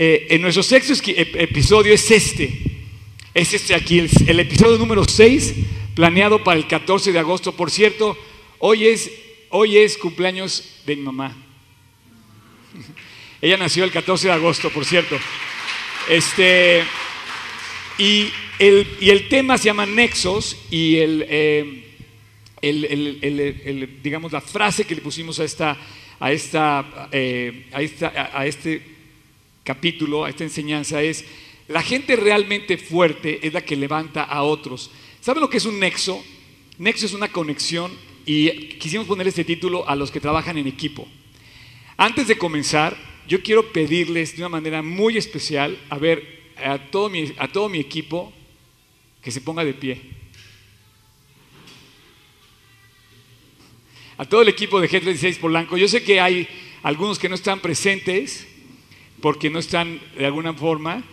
Eh, en nuestro sexto episodio es este. Es este aquí, el, el episodio número 6, planeado para el 14 de agosto. Por cierto, hoy es, hoy es cumpleaños de mi mamá. Ella nació el 14 de agosto, por cierto. Este, y, el, y el tema se llama Nexos y el, eh, el, digamos, la frase que le pusimos a, esta, a, esta, eh, a, esta, a este capítulo, a esta enseñanza es, la gente realmente fuerte es la que levanta a otros. ¿Saben lo que es un nexo? Nexo es una conexión y quisimos poner este título a los que trabajan en equipo. Antes de comenzar, yo quiero pedirles de una manera muy especial, a ver, a todo mi, a todo mi equipo, que se ponga de pie. A todo el equipo de G36 Polanco. Yo sé que hay algunos que no están presentes porque no están de alguna forma,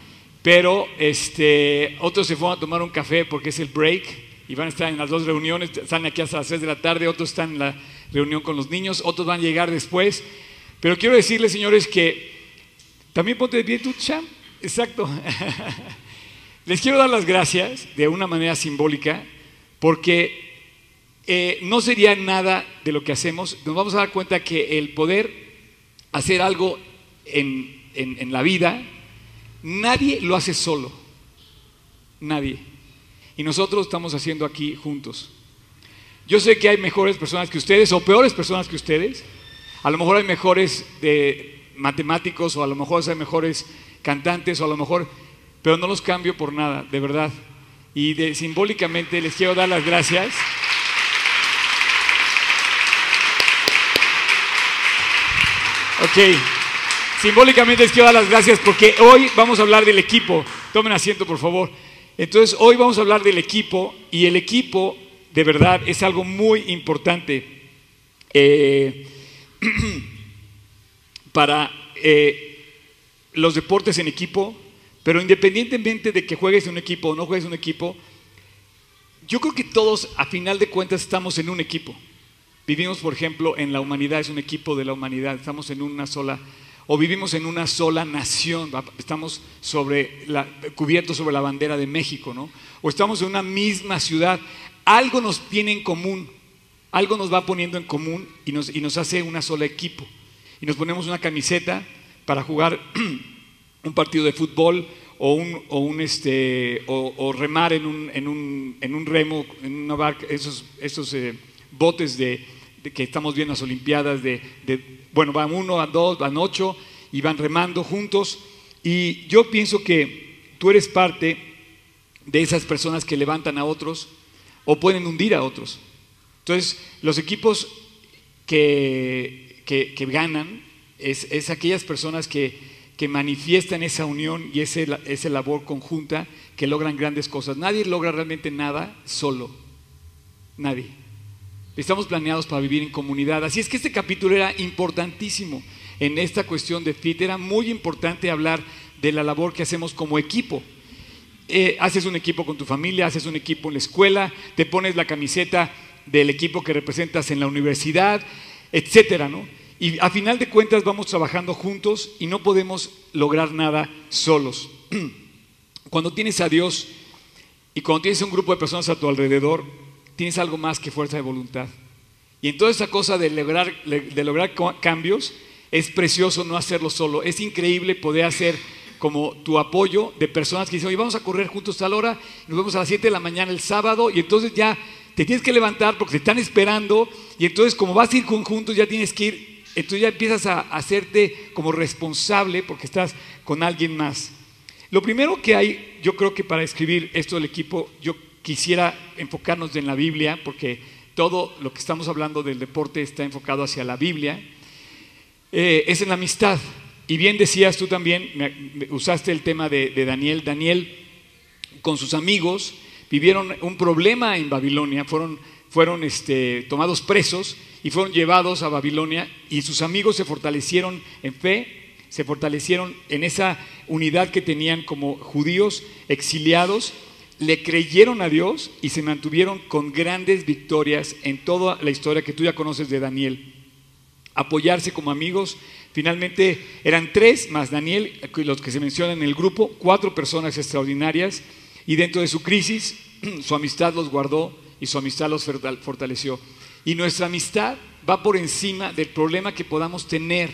pero este, otros se fueron a tomar un café porque es el break y van a estar en las dos reuniones, están aquí hasta las 6 de la tarde, otros están en la reunión con los niños, otros van a llegar después. Pero quiero decirles, señores, que también ponte de pie tú, Cham. Exacto. Les quiero dar las gracias de una manera simbólica porque eh, no sería nada de lo que hacemos. Nos vamos a dar cuenta que el poder hacer algo en, en la vida, nadie lo hace solo. Nadie. Y nosotros estamos haciendo aquí juntos. Yo sé que hay mejores personas que ustedes o peores personas que ustedes. A lo mejor hay mejores de matemáticos o a lo mejor hay mejores cantantes o a lo mejor, pero no los cambio por nada, de verdad. Y de, simbólicamente les quiero dar las gracias. Ok, simbólicamente les quiero dar las gracias porque hoy vamos a hablar del equipo. Tomen asiento, por favor. Entonces, hoy vamos a hablar del equipo y el equipo, de verdad, es algo muy importante. Eh, para eh, los deportes en equipo, pero independientemente de que juegues en un equipo o no juegues en un equipo, yo creo que todos a final de cuentas estamos en un equipo. Vivimos, por ejemplo, en la humanidad, es un equipo de la humanidad, estamos en una sola, o vivimos en una sola nación, estamos sobre la, cubiertos sobre la bandera de México, ¿no? O estamos en una misma ciudad, algo nos tiene en común, algo nos va poniendo en común y nos, hace una sola equipo. Y nos ponemos una camiseta para jugar un partido de fútbol o, un, o, un este, o, remar en un, en, un, en un, remo, en una barca, esos, esos eh, botes de, que estamos viendo en las Olimpiadas, de, bueno, van uno, van dos, van ocho y van remando juntos. Y yo pienso que tú eres parte de esas personas que levantan a otros o pueden hundir a otros. Entonces, los equipos que, que, ganan es, es, aquellas personas que, que, manifiestan esa unión y ese, esa labor conjunta que logran grandes cosas. Nadie logra realmente nada solo. Nadie. Estamos planeados para vivir en comunidad. Así es que este capítulo era importantísimo en esta cuestión de FIT. Era muy importante hablar de la labor que hacemos como equipo. Eh, haces un equipo con tu familia, haces un equipo en la escuela, te pones la camiseta del equipo que representas en la universidad, etcétera, ¿no? Y a final de cuentas vamos trabajando juntos y no podemos lograr nada solos. Cuando tienes a Dios y cuando tienes un grupo de personas a tu alrededor, tienes algo más que fuerza de voluntad. Y en toda esa cosa de lograr, de lograr cambios, es precioso no hacerlo solo. Es increíble poder hacer como tu apoyo de personas que dicen, oye, vamos a correr juntos la hora, nos vemos a las 7 de la mañana el sábado, y entonces ya te tienes que levantar porque te están esperando y entonces como vas a ir conjuntos ya tienes que ir, entonces ya empiezas a hacerte como responsable porque estás con alguien más. Lo primero que hay, yo creo que para escribir esto del equipo, yo quisiera enfocarnos en la Biblia porque todo lo que estamos hablando del deporte está enfocado hacia la Biblia, eh, es en la amistad. Y bien decías tú también, usaste el tema de, Daniel, Daniel con sus amigos, vivieron un problema en Babilonia, fueron, fueron este, tomados presos y fueron llevados a Babilonia y sus amigos se fortalecieron en fe, se fortalecieron en esa unidad que tenían como judíos exiliados, le creyeron a Dios y se mantuvieron con grandes victorias en toda la historia que tú ya conoces de Daniel. Apoyarse como amigos Finalmente eran tres más Daniel, los que se mencionan en el grupo, cuatro personas extraordinarias y dentro de su crisis su amistad los guardó y su amistad los fortaleció. Y nuestra amistad va por encima del problema que podamos tener.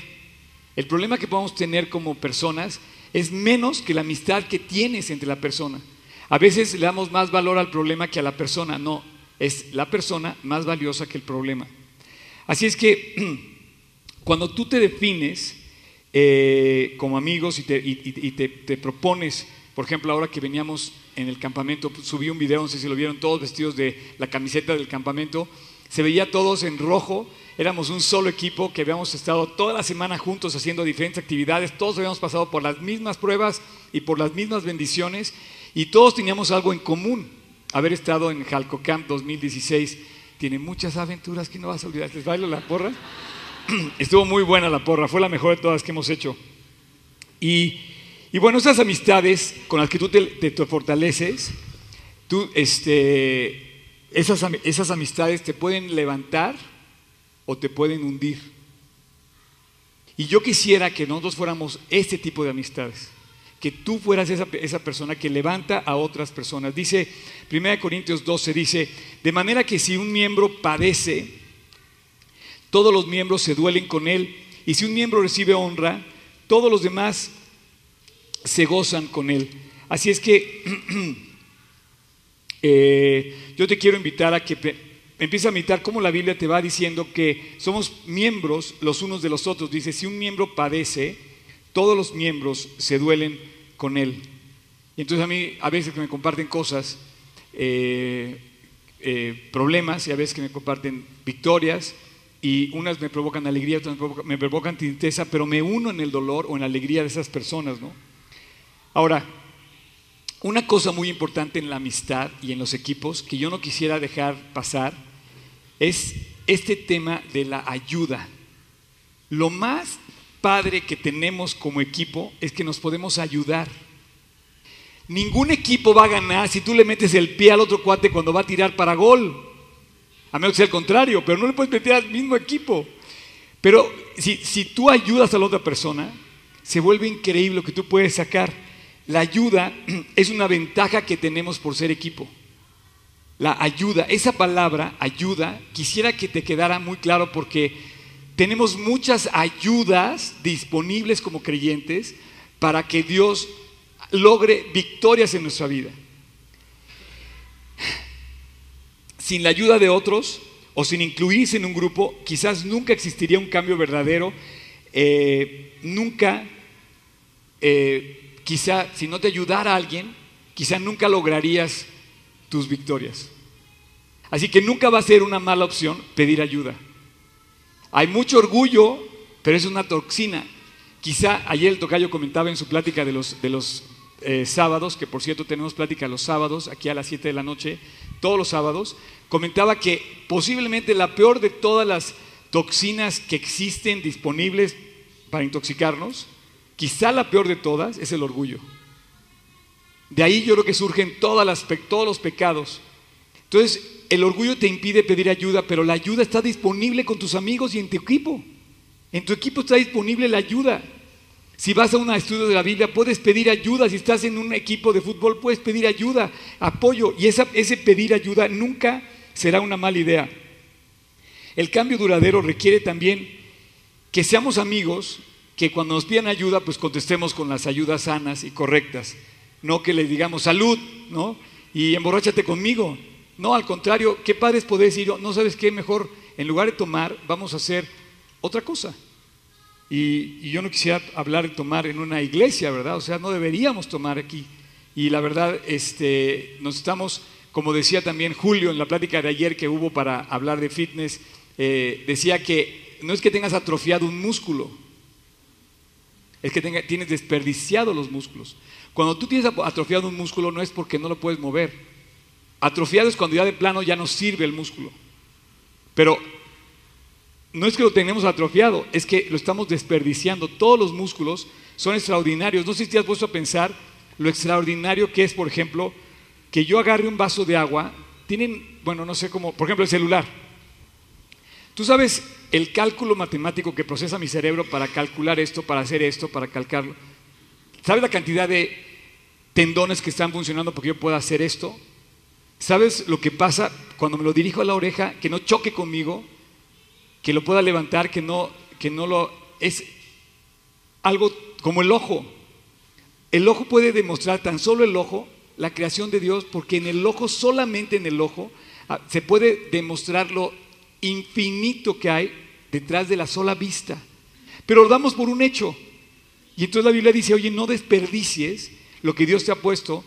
El problema que podamos tener como personas es menos que la amistad que tienes entre la persona. A veces le damos más valor al problema que a la persona. No, es la persona más valiosa que el problema. Así es que cuando tú te defines eh, como amigos y, te, propones, por ejemplo, ahora que veníamos en el campamento, subí un video, no sé si lo vieron, todos vestidos de la camiseta del campamento, se veía todos en rojo, éramos un solo equipo que habíamos estado toda la semana juntos haciendo diferentes actividades, todos habíamos pasado por las mismas pruebas y por las mismas bendiciones y todos teníamos algo en común, haber estado en Jalco Camp 2016. Tiene muchas aventuras que no vas a olvidar. ¿Les bailo la porra? Estuvo muy buena la porra, fue la mejor de todas que hemos hecho. Y, bueno, esas amistades con las que tú te, fortaleces, tú, este, esas, esas amistades te pueden levantar o te pueden hundir. Y yo quisiera que nosotros fuéramos este tipo de amistades que tú fueras esa, esa, persona que levanta a otras personas. Dice 1 Corintios 12, dice, de manera que si un miembro padece, todos los miembros se duelen con él, y si un miembro recibe honra, todos los demás se gozan con él. Así es que eh, yo te quiero invitar a que empieces a meditar cómo la Biblia te va diciendo que somos miembros los unos de los otros. Dice, si un miembro padece, todos los miembros se duelen con él. Y entonces a mí, a veces que me comparten cosas, eh, eh, problemas, y a veces que me comparten victorias, y unas me provocan alegría, otras me provocan, tristeza, pero me uno en el dolor o en la alegría de esas personas, ¿no? Ahora, una cosa muy importante en la amistad y en los equipos que yo no quisiera dejar pasar es este tema de la ayuda. Lo más padre que tenemos como equipo es que nos podemos ayudar. Ningún equipo va a ganar si tú le metes el pie al otro cuate cuando va a tirar para gol. A menos que sea el contrario, pero no le puedes meter al mismo equipo. Pero si, si tú ayudas a la otra persona, se vuelve increíble lo que tú puedes sacar. La ayuda es una ventaja que tenemos por ser equipo. La ayuda, esa palabra, ayuda, quisiera que te quedara muy claro porque tenemos muchas ayudas disponibles como creyentes para que Dios logre victorias en nuestra vida. Sin la ayuda de otros o sin incluirse en un grupo, quizás nunca existiría un cambio verdadero, eh, nunca, eh, quizá si no te ayudara alguien, quizá nunca lograrías tus victorias. Así que nunca va a ser una mala opción pedir ayuda. Hay mucho orgullo, pero es una toxina. Quizá ayer el tocayo comentaba en su plática de los, de los eh, sábados, que por cierto tenemos plática los sábados, aquí a las 7 de la noche, todos los sábados, comentaba que posiblemente la peor de todas las toxinas que existen disponibles para intoxicarnos, quizá la peor de todas es el orgullo. De ahí yo creo que surgen todas las, todos los pecados. Entonces, el orgullo te impide pedir ayuda, pero la ayuda está disponible con tus amigos y en tu equipo. En tu equipo está disponible la ayuda. Si vas a un estudio de la Biblia, puedes pedir ayuda. Si estás en un equipo de fútbol, puedes pedir ayuda, apoyo. Y ese pedir ayuda nunca será una mala idea. El cambio duradero requiere también que seamos amigos, que cuando nos pidan ayuda, pues contestemos con las ayudas sanas y correctas. No que les digamos salud, ¿no? Y emborráchate conmigo. No, al contrario, qué padres poder decir, no sabes qué, mejor en lugar de tomar, vamos a hacer otra cosa. Y, yo no quisiera hablar de tomar en una iglesia, ¿verdad? O sea, no deberíamos tomar aquí. Y la verdad, este, nos estamos, como decía también Julio en la plática de ayer que hubo para hablar de fitness, eh, decía que no es que tengas atrofiado un músculo, es que tienes desperdiciado los músculos. Cuando tú tienes atrofiado un músculo no es porque no lo puedes mover, Atrofiado es cuando ya de plano ya no sirve el músculo. Pero no es que lo tenemos atrofiado, es que lo estamos desperdiciando. Todos los músculos son extraordinarios. No sé si te has puesto a pensar lo extraordinario que es, por ejemplo, que yo agarre un vaso de agua. Tienen, bueno, no sé cómo, por ejemplo, el celular. Tú sabes el cálculo matemático que procesa mi cerebro para calcular esto, para hacer esto, para calcarlo. ¿Sabes la cantidad de tendones que están funcionando porque yo pueda hacer esto? ¿Sabes lo que pasa cuando me lo dirijo a la oreja? Que no choque conmigo, que lo pueda levantar, que no, que no lo... Es algo como el ojo. El ojo puede demostrar, tan solo el ojo, la creación de Dios, porque en el ojo, solamente en el ojo, ah, se puede demostrar lo infinito que hay detrás de la sola vista. Pero lo damos por un hecho. Y entonces la Biblia dice, oye, no desperdicies lo que Dios te ha puesto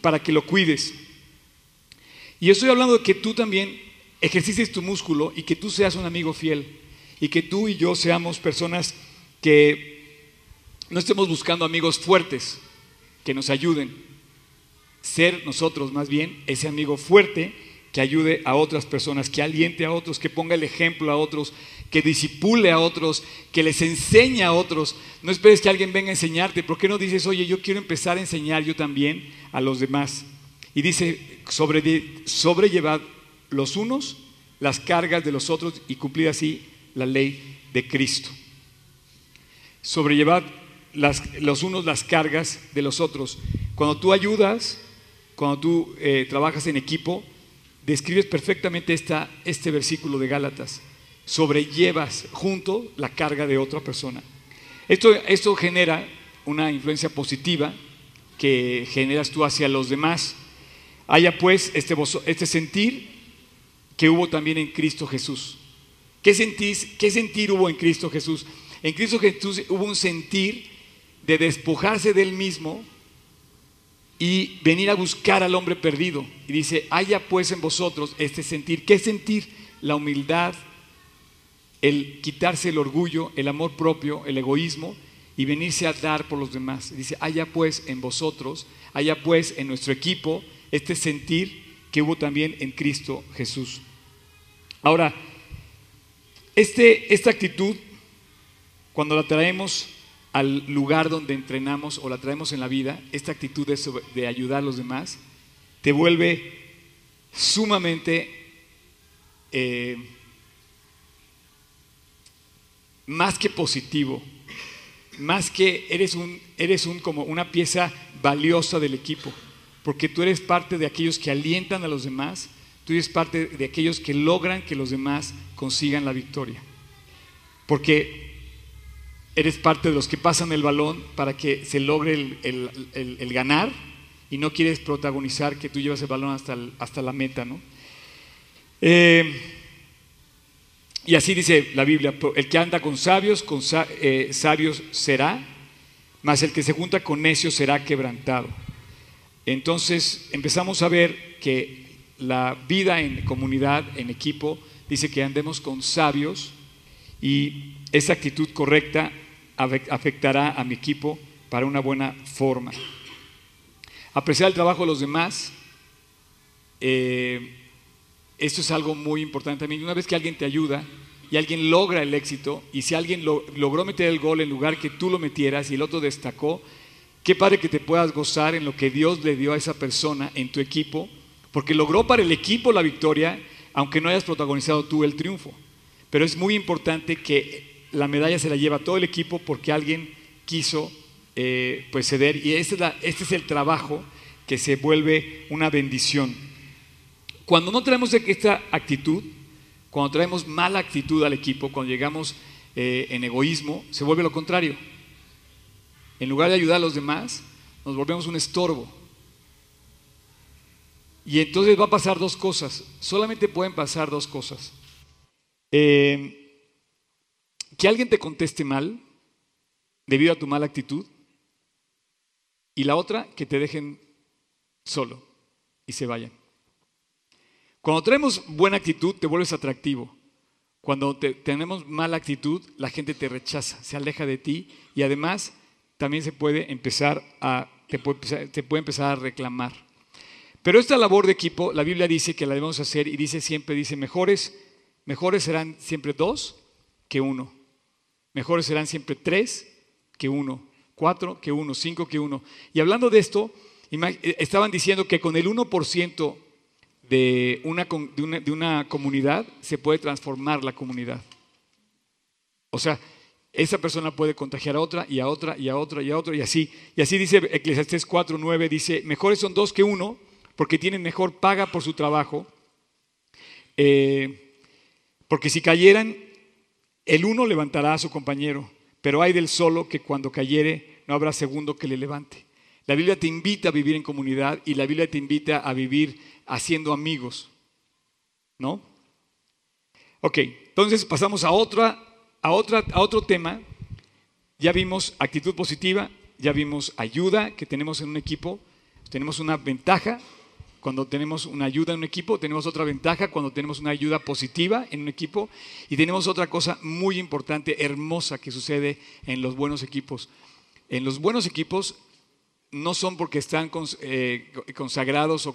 para que lo cuides. Y estoy hablando de que tú también ejercices tu músculo y que tú seas un amigo fiel. Y que tú y yo seamos personas que no estemos buscando amigos fuertes que nos ayuden. Ser nosotros más bien ese amigo fuerte que ayude a otras personas, que aliente a otros, que ponga el ejemplo a otros, que disipule a otros, que les enseñe a otros. No esperes que alguien venga a enseñarte. ¿Por qué no dices, oye, yo quiero empezar a enseñar yo también a los demás? Y dice, sobre, sobrellevad los unos las cargas de los otros y cumplir así la ley de Cristo. Sobrellevad los unos las cargas de los otros. Cuando tú ayudas, cuando tú eh, trabajas en equipo, describes perfectamente esta, este versículo de Gálatas. Sobrellevas junto la carga de otra persona. Esto, esto genera una influencia positiva que generas tú hacia los demás. Haya pues este, este sentir que hubo también en Cristo Jesús. ¿Qué, sentís, ¿Qué sentir hubo en Cristo Jesús? En Cristo Jesús hubo un sentir de despojarse del mismo y venir a buscar al hombre perdido. Y dice, haya pues en vosotros este sentir. ¿Qué sentir? La humildad, el quitarse el orgullo, el amor propio, el egoísmo y venirse a dar por los demás. Dice, haya pues en vosotros, haya pues en nuestro equipo este sentir que hubo también en Cristo Jesús. Ahora, este, esta actitud, cuando la traemos al lugar donde entrenamos o la traemos en la vida, esta actitud de, ayudar a los demás, te vuelve sumamente eh, más que positivo, más que eres un, eres un como una pieza valiosa del equipo, porque tú eres parte de aquellos que alientan a los demás, tú eres parte de aquellos que logran que los demás consigan la victoria. Porque eres parte de los que pasan el balón para que se logre el, ganar y no quieres protagonizar que tú llevas el balón hasta, hasta la meta, ¿no? Eh, y así dice la Biblia, el que anda con sabios, con eh, sabios será, mas el que se junta con necios será quebrantado. Entonces empezamos a ver que la vida en comunidad, en equipo, dice que andemos con sabios y esa actitud correcta afectará a mi equipo para una buena forma. Apreciar el trabajo de los demás, eh, esto es algo muy importante también. Una vez que alguien te ayuda y alguien logra el éxito, y si alguien logró meter el gol en lugar que tú lo metieras y el otro destacó, qué padre que te puedas gozar en lo que Dios le dio a esa persona en tu equipo, porque logró para el equipo la victoria, aunque no hayas protagonizado tú el triunfo. Pero es muy importante que la medalla se la lleva todo el equipo porque alguien quiso eh, pues ceder y este es, el trabajo que se vuelve una bendición. Cuando no traemos esta actitud, cuando traemos mala actitud al equipo, cuando llegamos eh, en egoísmo, se vuelve lo contrario. En lugar de ayudar a los demás, nos volvemos un estorbo. Y entonces va a pasar dos cosas. Solamente pueden pasar dos cosas. Eh, que alguien te conteste mal debido a tu mala actitud y la otra, que te dejen solo y se vayan. Cuando tenemos buena actitud, te vuelves atractivo. Cuando tenemos mala actitud, la gente te rechaza, se aleja de ti y además también se puede empezar a, te puede, a reclamar. Pero esta labor de equipo, la Biblia dice que la debemos hacer y dice siempre, dice, mejores, mejores serán siempre dos que uno. Mejores serán siempre tres que uno, cuatro que uno, cinco que uno. Y hablando de esto, eh, estaban diciendo que con el 1% de de, una, de una comunidad se puede transformar la comunidad. O sea, esa persona puede contagiar a otra y a otra y a otra y a otra y así. Y así dice Eclesiastés 4, 9, dice, mejores son dos que uno porque tienen mejor paga por su trabajo. Eh, porque si cayeran, el uno levantará a su compañero, pero hay del solo que cuando cayere no habrá segundo que le levante. La Biblia te invita a vivir en comunidad y la Biblia te invita a vivir haciendo amigos. ¿No? Ok, entonces pasamos a, otra, a, otra, otro tema. Ya vimos actitud positiva, ya vimos ayuda que tenemos en un equipo, tenemos una ventaja cuando tenemos una ayuda en un equipo, tenemos otra ventaja cuando tenemos una ayuda positiva en un equipo y tenemos otra cosa muy importante, hermosa que sucede en los buenos equipos. En los buenos equipos no son porque están eh, consagrados o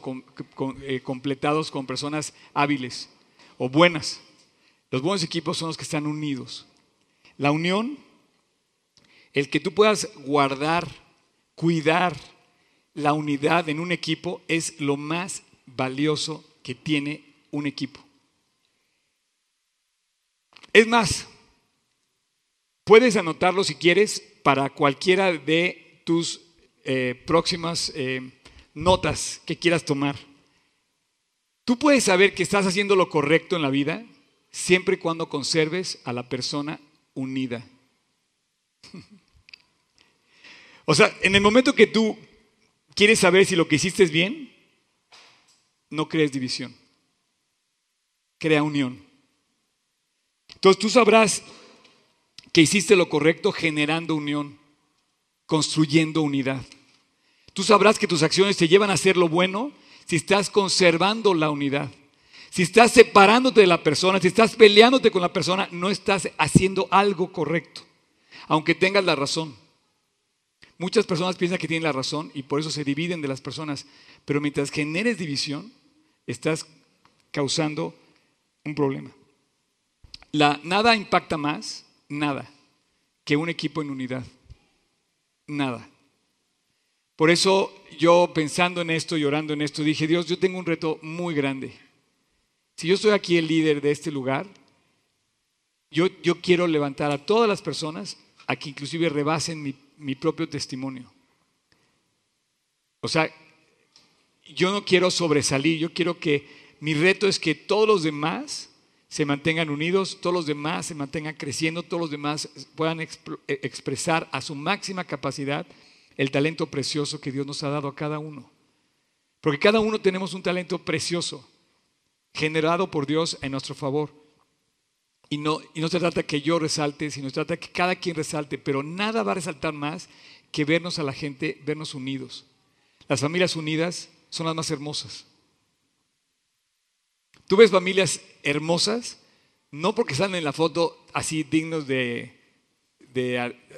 eh, completados con personas hábiles o buenas. Los buenos equipos son los que están unidos. La unión, el que tú puedas guardar, cuidar la unidad en un equipo es lo más valioso que tiene un equipo. Es más, puedes anotarlo si quieres para cualquiera de tus eh, próximas eh, notas que quieras tomar. Tú puedes saber que estás haciendo lo correcto en la vida siempre y cuando conserves a la persona unida. o sea, en el momento que tú quieres saber si lo que hiciste es bien, no crees división. Crea unión. Entonces tú sabrás que hiciste lo correcto generando unión construyendo unidad. Tú sabrás que tus acciones te llevan a hacer lo bueno si estás conservando la unidad. Si estás separándote de la persona, si estás peleándote con la persona, no estás haciendo algo correcto, aunque tengas la razón. Muchas personas piensan que tienen la razón y por eso se dividen de las personas, pero mientras generes división, estás causando un problema. La, nada impacta más, nada, que un equipo en unidad nada. Por eso yo pensando en esto y orando en esto, dije, Dios, yo tengo un reto muy grande. Si yo estoy aquí el líder de este lugar, yo, yo quiero levantar a todas las personas a que inclusive rebasen mi, mi propio testimonio. O sea, yo no quiero sobresalir, yo quiero que mi reto es que todos los demás se mantengan unidos, todos los demás se mantengan creciendo, todos los demás puedan eh, expresar a su máxima capacidad el talento precioso que Dios nos ha dado a cada uno. Porque cada uno tenemos un talento precioso, generado por Dios en nuestro favor. Y no, y no se trata que yo resalte, sino se trata que cada quien resalte, pero nada va a resaltar más que vernos a la gente, vernos unidos. Las familias unidas son las más hermosas. Tú ves familias hermosas, no porque salen en la foto así dignos de,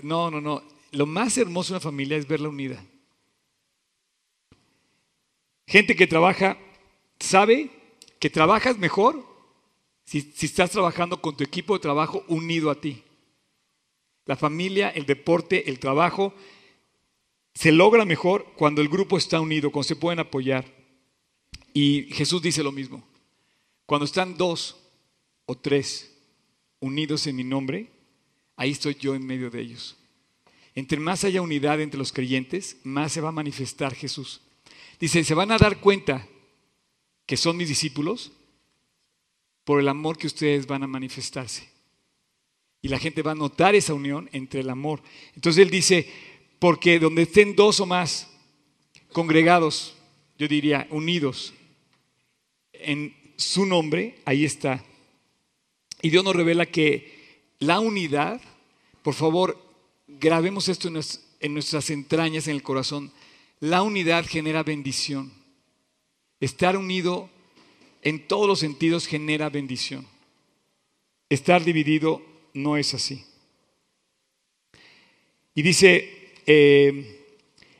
No, no, no. Lo más hermoso de una familia es verla unida. Gente que trabaja, sabe que trabajas mejor si, si estás trabajando con tu equipo de trabajo unido a ti. La familia, el deporte, el trabajo, se logra mejor cuando el grupo está unido, cuando se pueden apoyar. Y Jesús dice lo mismo. Cuando están dos o tres unidos en mi nombre, ahí estoy yo en medio de ellos. Entre más haya unidad entre los creyentes, más se va a manifestar Jesús. Dice, se van a dar cuenta que son mis discípulos por el amor que ustedes van a manifestarse. Y la gente va a notar esa unión entre el amor. Entonces él dice, porque donde estén dos o más congregados, yo diría unidos en su nombre, ahí está. Y Dios nos revela que la unidad, por favor, grabemos esto en nuestras entrañas, en el corazón, la unidad genera bendición. Estar unido en todos los sentidos genera bendición. Estar dividido no es así. Y dice, eh,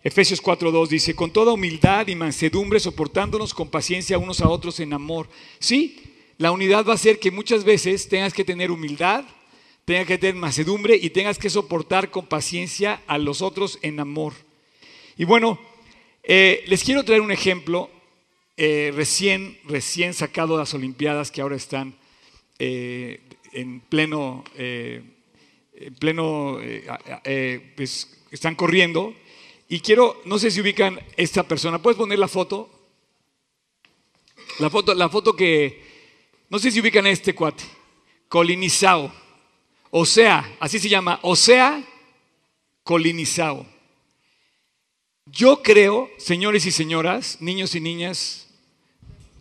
Efesios 4.2 dice, con toda humildad y mansedumbre, soportándonos con paciencia unos a otros en amor. Sí, la unidad va a ser que muchas veces tengas que tener humildad, tengas que tener mansedumbre y tengas que soportar con paciencia a los otros en amor. Y bueno, eh, les quiero traer un ejemplo eh, recién, recién sacado de las Olimpiadas que ahora están eh, en pleno en pleno, eh, eh, pues están corriendo. Y quiero, no sé si ubican esta persona, ¿puedes poner la foto? La foto, la foto que, no sé si ubican este cuate, Colinizao. O sea, así se llama, o sea, Colinizao. Yo creo, señores y señoras, niños y niñas,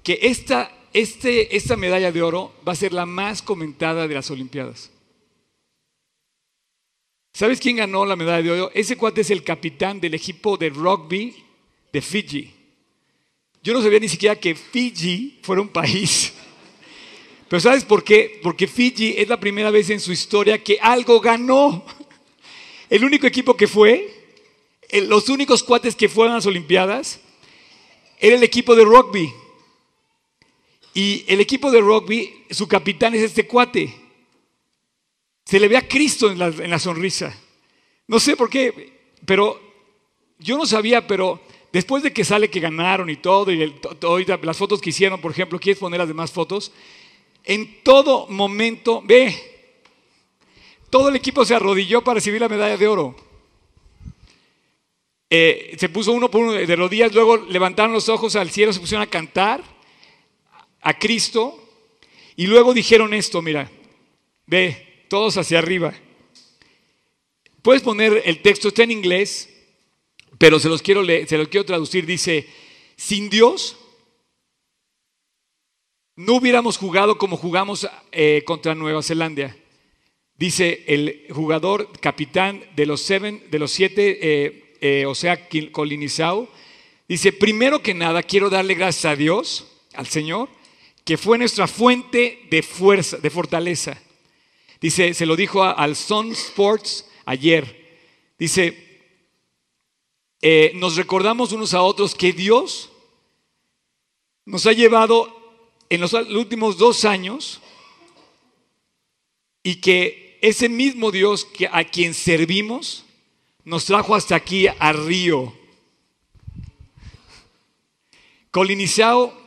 que esta, este, esta medalla de oro va a ser la más comentada de las Olimpiadas. ¿Sabes quién ganó la medalla de oro? Ese cuate es el capitán del equipo de rugby de Fiji. Yo no sabía ni siquiera que Fiji fuera un país. Pero ¿sabes por qué? Porque Fiji es la primera vez en su historia que algo ganó. El único equipo que fue, los únicos cuates que fueron a las Olimpiadas, era el equipo de rugby. Y el equipo de rugby, su capitán es este cuate. Se le ve a Cristo en la, sonrisa. No sé por qué, pero yo no sabía, pero después de que sale que ganaron y todo, y las fotos que hicieron, por ejemplo, ¿quieres poner las demás fotos? En todo momento, ve, todo el equipo se arrodilló para recibir la medalla de oro. Eh, se puso uno por uno de rodillas, luego levantaron los ojos al cielo, se pusieron a cantar a Cristo y luego dijeron esto, mira, ve, todos hacia arriba. Puedes poner el texto, está en inglés, pero se los quiero, leer, se los quiero traducir. Dice, sin Dios no hubiéramos jugado como jugamos eh, contra Nueva Zelanda. Dice el jugador capitán de los, seven, de los siete, eh, eh, o sea, Colinizao. Dice, primero que nada, quiero darle gracias a Dios, al Señor, que fue nuestra fuente de fuerza, de fortaleza. Dice, se lo dijo al Sun Sports ayer. Dice, eh, nos recordamos unos a otros que Dios nos ha llevado en los últimos dos años y que ese mismo Dios a quien servimos nos trajo hasta aquí a Río. Colinizao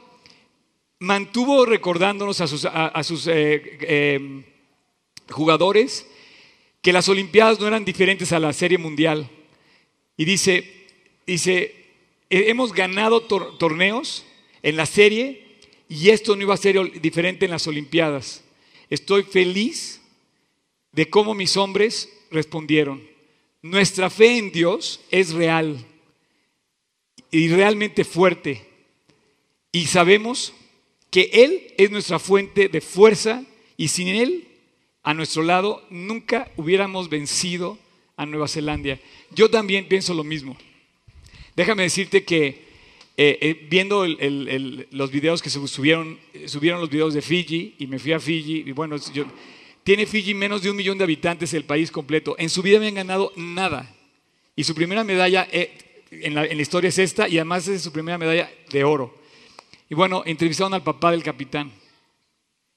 mantuvo recordándonos a sus, a, sus eh, eh, jugadores que las Olimpiadas no eran diferentes a la Serie Mundial. Y dice, dice, hemos ganado torneos en la serie y esto no iba a ser diferente en las Olimpiadas. Estoy feliz de cómo mis hombres respondieron. Nuestra fe en Dios es real y realmente fuerte. Y sabemos que Él es nuestra fuente de fuerza y sin Él a nuestro lado, nunca hubiéramos vencido a Nueva Zelanda. Yo también pienso lo mismo. Déjame decirte que eh, eh, viendo los videos que se subieron, subieron los videos de Fiji y me fui a Fiji y bueno, tiene Fiji menos de un millón de habitantes el país completo. En su vida me han ganado nada. Y su primera medalla eh, en, en la historia es esta y además es su primera medalla de oro. Y bueno, entrevistaron al papá del capitán.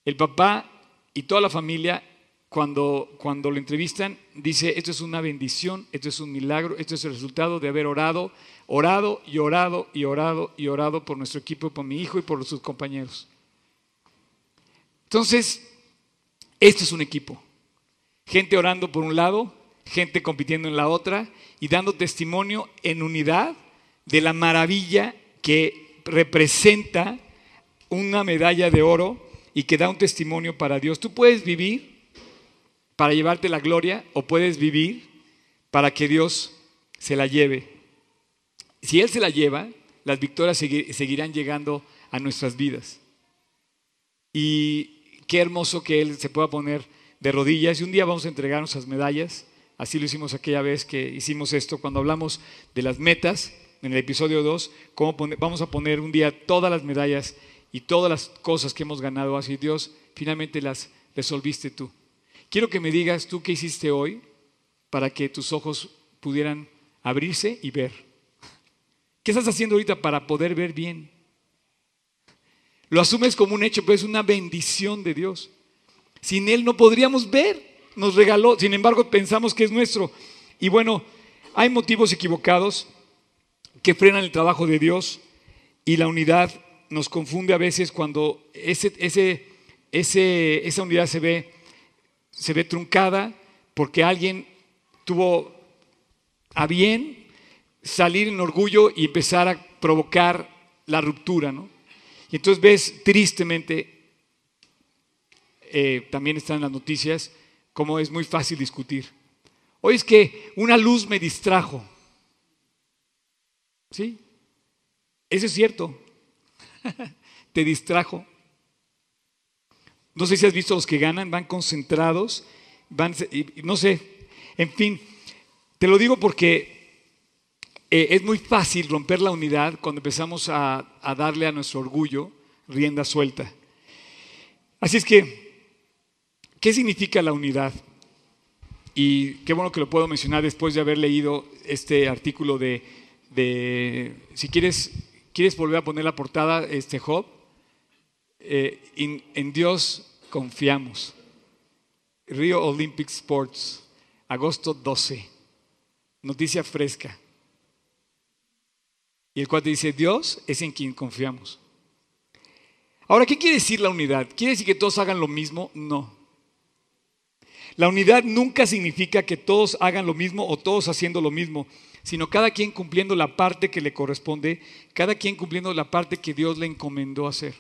El papá y toda la familia cuando, cuando lo entrevistan, dice, esto es una bendición, esto es un milagro, esto es el resultado de haber orado, orado y orado y orado y orado por nuestro equipo, por mi hijo y por sus compañeros. Entonces, esto es un equipo. Gente orando por un lado, gente compitiendo en la otra y dando testimonio en unidad de la maravilla que representa una medalla de oro y que da un testimonio para Dios. Tú puedes vivir para llevarte la gloria o puedes vivir para que Dios se la lleve. Si Él se la lleva, las victorias seguirán llegando a nuestras vidas. Y qué hermoso que Él se pueda poner de rodillas y un día vamos a entregar nuestras medallas. Así lo hicimos aquella vez que hicimos esto, cuando hablamos de las metas, en el episodio 2, cómo vamos a poner un día todas las medallas y todas las cosas que hemos ganado así. Dios, finalmente las resolviste tú. Quiero que me digas tú qué hiciste hoy para que tus ojos pudieran abrirse y ver. ¿Qué estás haciendo ahorita para poder ver bien? Lo asumes como un hecho, pero es una bendición de Dios. Sin Él no podríamos ver. Nos regaló, sin embargo pensamos que es nuestro. Y bueno, hay motivos equivocados que frenan el trabajo de Dios y la unidad nos confunde a veces cuando ese, esa unidad se ve se ve truncada porque alguien tuvo a bien salir en orgullo y empezar a provocar la ruptura, ¿no? Y entonces ves tristemente, eh, también están las noticias, cómo es muy fácil discutir. Hoy es que una luz me distrajo. ¿Sí? Eso es cierto. Te distrajo. No sé si has visto los que ganan, van concentrados, van, no sé, en fin, te lo digo porque eh, es muy fácil romper la unidad cuando empezamos a, a darle a nuestro orgullo rienda suelta. Así es que, ¿qué significa la unidad? Y qué bueno que lo puedo mencionar después de haber leído este artículo de, de si quieres, quieres volver a poner la portada, este Job, eh, en Dios confiamos. Rio Olympic Sports, agosto 12, noticia fresca. Y el cual dice, Dios es en quien confiamos. Ahora, ¿qué quiere decir la unidad? ¿Quiere decir que todos hagan lo mismo? No. La unidad nunca significa que todos hagan lo mismo o todos haciendo lo mismo, sino cada quien cumpliendo la parte que le corresponde, cada quien cumpliendo la parte que Dios le encomendó hacer.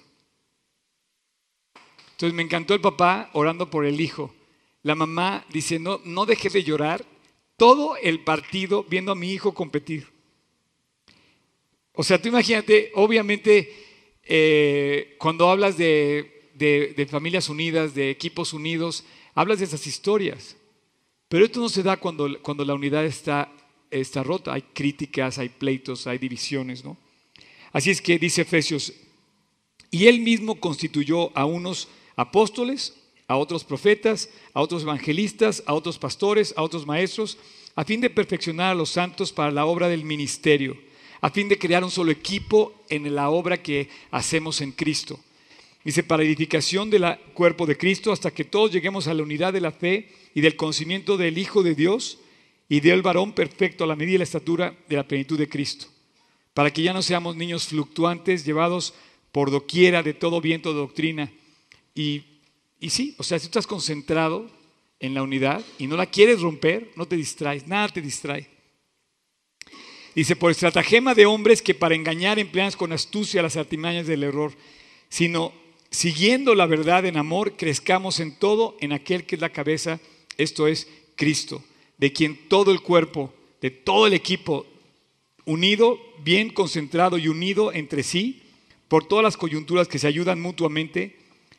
Entonces me encantó el papá orando por el hijo. La mamá diciendo, no dejes de llorar todo el partido viendo a mi hijo competir. O sea, tú imagínate, obviamente, eh, cuando hablas de, de, familias unidas, de equipos unidos, hablas de esas historias. Pero esto no se da cuando, cuando la unidad está, está rota. Hay críticas, hay pleitos, hay divisiones, ¿no? Así es que dice Efesios, y él mismo constituyó a unos apóstoles, a otros profetas, a otros evangelistas, a otros pastores, a otros maestros, a fin de perfeccionar a los santos para la obra del ministerio, a fin de crear un solo equipo en la obra que hacemos en Cristo. Dice, para edificación del cuerpo de Cristo, hasta que todos lleguemos a la unidad de la fe y del conocimiento del Hijo de Dios y del varón perfecto a la medida y la estatura de la plenitud de Cristo, para que ya no seamos niños fluctuantes, llevados por doquiera de todo viento de doctrina y, sí, o sea, si tú estás concentrado en la unidad y no la quieres romper, no te distraes, nada te distrae. Dice, por estratagema de hombres que para engañar emplean con astucia las artimañas del error, sino siguiendo la verdad en amor, crezcamos en todo en aquel que es la cabeza, esto es Cristo, de quien todo el cuerpo, de todo el equipo, unido, bien concentrado y unido entre sí, por todas las coyunturas que se ayudan mutuamente,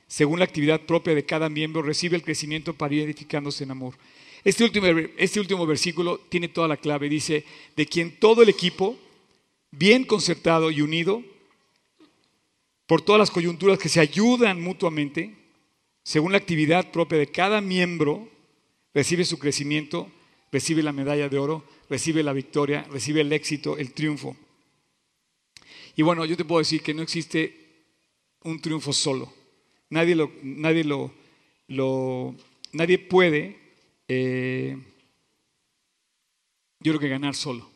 según la actividad propia de cada miembro, recibe el crecimiento para ir edificándose en amor. Este último, este último versículo tiene toda la clave. Dice, de quien todo el equipo, bien concertado y unido, por todas las coyunturas que se ayudan mutuamente, según la actividad propia de cada miembro, recibe su crecimiento, recibe la medalla de oro, recibe la victoria, recibe el éxito, el triunfo. Y bueno, yo te puedo decir que no existe un triunfo solo. Nadie lo, nadie lo, lo nadie puede, eh, yo creo que ganar solo.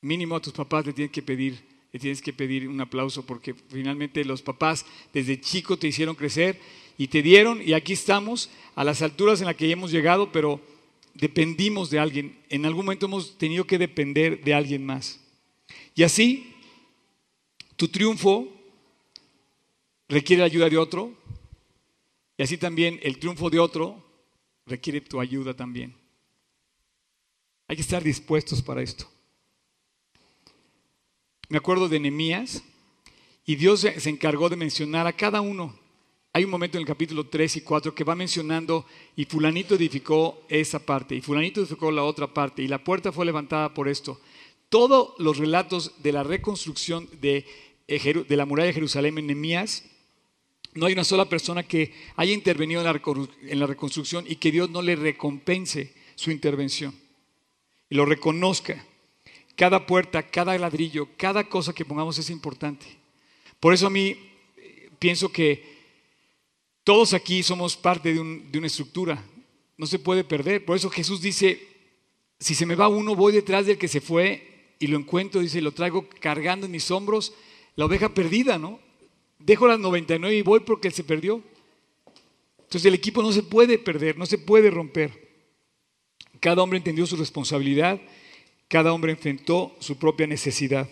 Mínimo a tus papás le tienes que pedir, le tienes que pedir un aplauso porque finalmente los papás desde chico te hicieron crecer y te dieron y aquí estamos a las alturas en las que hemos llegado, pero dependimos de alguien. En algún momento hemos tenido que depender de alguien más. Y así, tu triunfo requiere la ayuda de otro y así también el triunfo de otro requiere tu ayuda también. Hay que estar dispuestos para esto. Me acuerdo de Nehemías y Dios se encargó de mencionar a cada uno. Hay un momento en el capítulo 3 y 4 que va mencionando y fulanito edificó esa parte y fulanito edificó la otra parte y la puerta fue levantada por esto. Todos los relatos de la reconstrucción de, de la muralla de Jerusalén en Nehemías no hay una sola persona que haya intervenido en la reconstrucción y que Dios no le recompense su intervención y lo reconozca. Cada puerta, cada ladrillo, cada cosa que pongamos es importante. Por eso a mí eh, pienso que todos aquí somos parte de, una estructura. No se puede perder. Por eso Jesús dice, si se me va uno, voy detrás del que se fue y lo encuentro, dice, lo traigo cargando en mis hombros, la oveja perdida, ¿no? Dejo las 99 y voy porque él se perdió. Entonces el equipo no se puede perder, no se puede romper. Cada hombre entendió su responsabilidad, cada hombre enfrentó su propia necesidad.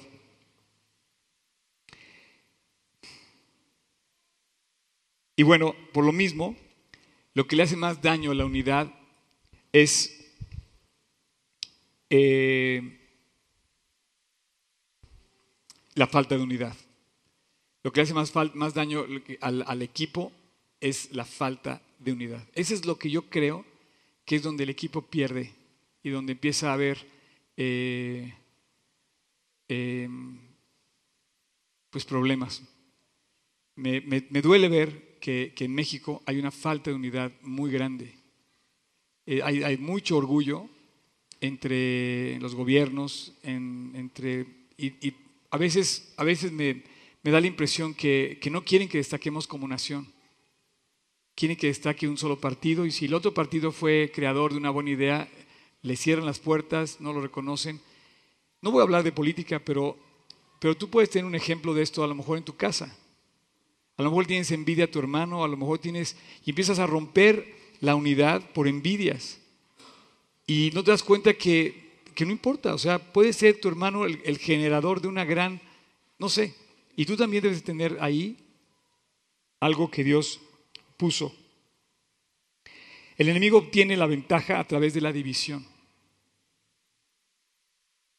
Y bueno, por lo mismo, lo que le hace más daño a la unidad es eh, la falta de unidad. Lo que hace más, daño al, equipo es la falta de unidad. Ese es lo que yo creo que es donde el equipo pierde y donde empieza a haber eh, em, pues problemas. Me, duele ver que, en México hay una falta de unidad muy grande. Eh, hay, mucho orgullo entre los gobiernos, entre, y, a veces, a veces me, da la impresión que, no quieren que destaquemos como nación. Quieren que destaque un solo partido y si el otro partido fue creador de una buena idea, le cierran las puertas, no lo reconocen. No voy a hablar de política, pero, pero tú puedes tener un ejemplo de esto a lo mejor en tu casa. A lo mejor tienes envidia a tu hermano, a lo mejor tienes y empiezas a romper la unidad por envidias. Y no te das cuenta que, no importa, o sea, puede ser tu hermano el, generador de una gran, no sé, y tú también debes tener ahí algo que Dios puso. El enemigo obtiene la ventaja a través de la división.